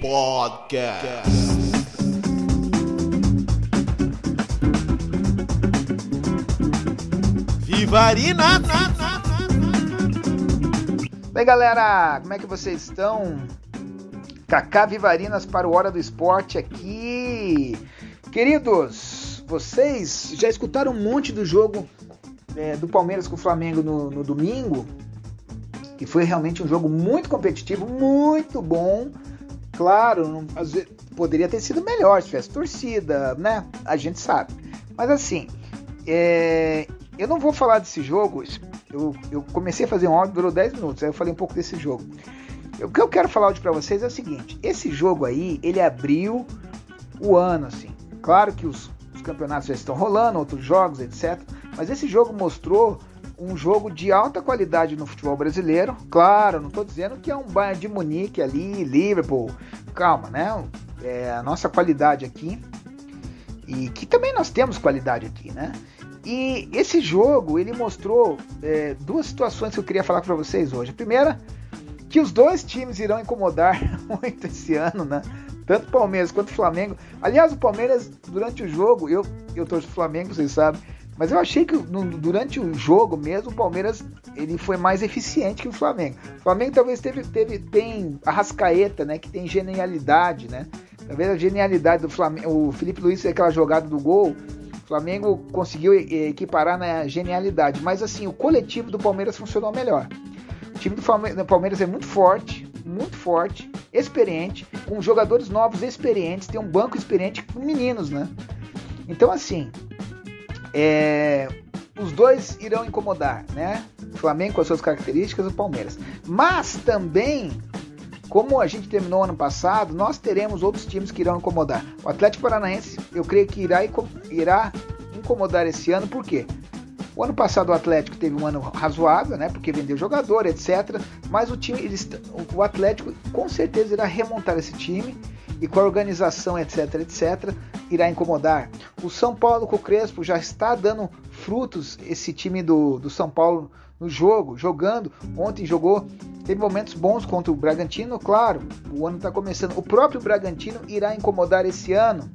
Podcast. Vivarina. Bem, galera, como é que vocês estão? Kaká Vivarinas para o Hora do Esporte aqui. Queridos, vocês já escutaram um monte do jogo é, do Palmeiras com o Flamengo no, no domingo? Que foi realmente um jogo muito competitivo, muito bom. Claro, não, vezes, poderia ter sido melhor se tivesse torcida, né? A gente sabe. Mas assim, é, eu não vou falar desse jogo. Eu, eu comecei a fazer um áudio, durou 10 minutos. Aí eu falei um pouco desse jogo. O que eu quero falar hoje para vocês é o seguinte: esse jogo aí, ele abriu o ano, assim. Claro que os, os campeonatos já estão rolando, outros jogos, etc. Mas esse jogo mostrou um jogo de alta qualidade no futebol brasileiro. Claro, não estou dizendo que é um Bayern de Munique ali, Liverpool. Calma, né? É a nossa qualidade aqui. E que também nós temos qualidade aqui, né? E esse jogo, ele mostrou é, duas situações que eu queria falar para vocês hoje. A primeira, que os dois times irão incomodar muito esse ano, né? Tanto o Palmeiras quanto o Flamengo. Aliás, o Palmeiras, durante o jogo, eu, eu torço o Flamengo, vocês sabem, mas eu achei que durante o jogo mesmo, o Palmeiras ele foi mais eficiente que o Flamengo. O Flamengo talvez teve, teve tem a Rascaeta, né? Que tem genialidade, né? Talvez a genialidade do Flamengo. O Felipe Luiz, aquela jogada do gol, o Flamengo conseguiu equiparar na genialidade. Mas assim, o coletivo do Palmeiras funcionou melhor. O time do Palmeiras é muito forte, muito forte, experiente, com jogadores novos experientes, tem um banco experiente com meninos, né? Então assim, é, os dois irão incomodar, né? O Flamengo com as suas características, o Palmeiras. Mas também, como a gente terminou ano passado, nós teremos outros times que irão incomodar. O Atlético Paranaense, eu creio que irá, irá incomodar esse ano, por quê? O ano passado o Atlético teve um ano razoável, né? Porque vendeu jogador, etc. Mas o time, eles, o Atlético com certeza irá remontar esse time e com a organização, etc, etc, irá incomodar. O São Paulo com o Crespo já está dando frutos esse time do, do São Paulo no jogo, jogando. Ontem jogou, teve momentos bons contra o Bragantino, claro. O ano está começando. O próprio Bragantino irá incomodar esse ano.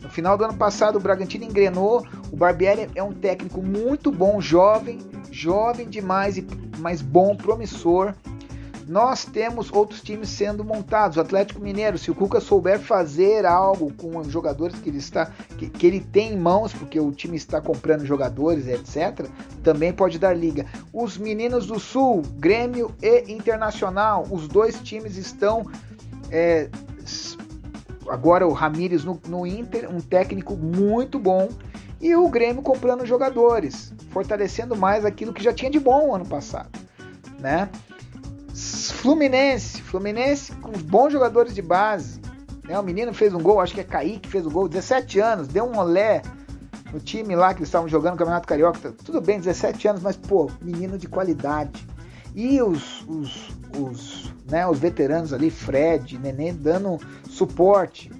No final do ano passado, o Bragantino engrenou. O Barbieri é um técnico muito bom, jovem, jovem demais mais bom, promissor nós temos outros times sendo montados. O Atlético Mineiro, se o Cuca souber fazer algo com os jogadores que ele está, que, que ele tem em mãos, porque o time está comprando jogadores, etc., também pode dar liga. Os meninos do Sul, Grêmio e Internacional, os dois times estão é, agora o Ramires no, no Inter, um técnico muito bom, e o Grêmio comprando jogadores, fortalecendo mais aquilo que já tinha de bom ano passado, né? Fluminense, Fluminense com bons jogadores de base. Né? O menino fez um gol, acho que é Kaique fez o gol, 17 anos, deu um olé no time lá que eles estavam jogando o Campeonato Carioca. Tudo bem, 17 anos, mas pô, menino de qualidade. E os, os, os, né, os veteranos ali, Fred, Nenê, dando suporte.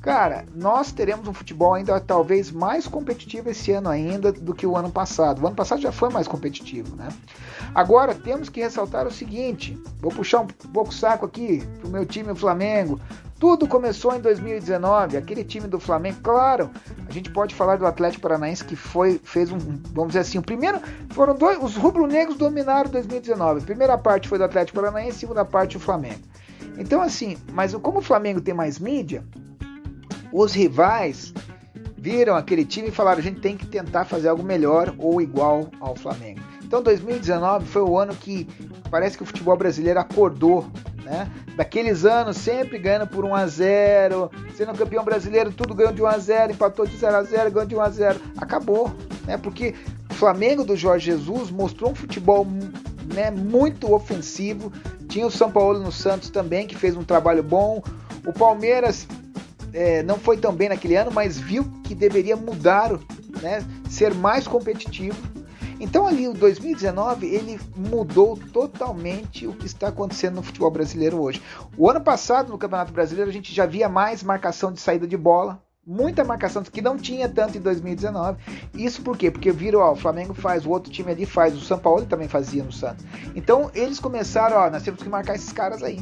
Cara, nós teremos um futebol ainda talvez mais competitivo esse ano ainda do que o ano passado. O ano passado já foi mais competitivo, né? Agora temos que ressaltar o seguinte: vou puxar um pouco o saco aqui pro meu time, o Flamengo. Tudo começou em 2019, aquele time do Flamengo, claro. A gente pode falar do Atlético Paranaense que foi fez um, vamos dizer assim, o primeiro foram dois, os rubro-negros dominaram 2019. A primeira parte foi do Atlético Paranaense, a segunda parte o Flamengo. Então assim, mas como o Flamengo tem mais mídia, os rivais viram aquele time e falaram: a gente tem que tentar fazer algo melhor ou igual ao Flamengo. Então 2019 foi o ano que parece que o futebol brasileiro acordou, né? Daqueles anos sempre ganhando por 1 a 0, sendo campeão brasileiro, tudo ganhou de 1 a 0, empatou de 0 a 0, ganhou de 1 a 0. Acabou, né? Porque o Flamengo do Jorge Jesus mostrou um futebol né, muito ofensivo. Tinha o São Paulo no Santos também, que fez um trabalho bom O Palmeiras é, não foi tão bem naquele ano, mas viu que deveria mudar, né, ser mais competitivo. Então ali o 2019 ele mudou totalmente o que está acontecendo no futebol brasileiro hoje. O ano passado no Campeonato Brasileiro a gente já via mais marcação de saída de bola, muita marcação que não tinha tanto em 2019. Isso por quê? Porque viram, ó, o Flamengo faz, o outro time ali faz, o São Paulo também fazia no Santos. Então eles começaram, ó, nós temos que marcar esses caras aí.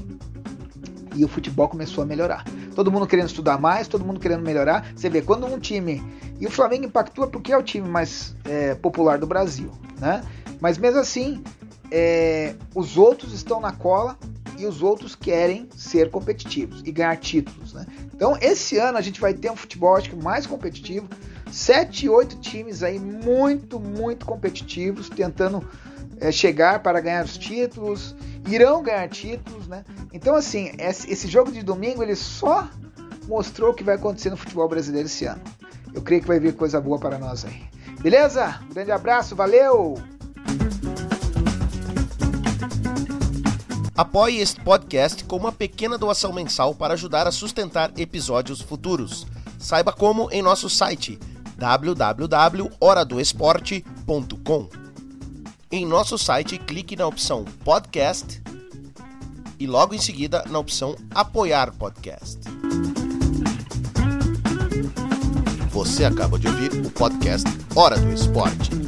E o futebol começou a melhorar. Todo mundo querendo estudar mais, todo mundo querendo melhorar. Você vê, quando um time. E o Flamengo impactua porque é o time mais é, popular do Brasil, né? Mas mesmo assim, é, os outros estão na cola e os outros querem ser competitivos e ganhar títulos. Né? Então, esse ano a gente vai ter um futebol acho que mais competitivo, sete, oito times aí muito, muito competitivos, tentando é, chegar para ganhar os títulos, irão ganhar títulos, né? Então, assim, esse jogo de domingo ele só mostrou o que vai acontecer no futebol brasileiro esse ano. Eu creio que vai vir coisa boa para nós aí. Beleza? Um grande abraço, valeu! Apoie este podcast com uma pequena doação mensal para ajudar a sustentar episódios futuros. Saiba como em nosso site www.horadoesporte.com. Em nosso site, clique na opção Podcast e logo em seguida na opção Apoiar Podcast. Você acaba de ouvir o podcast Hora do Esporte.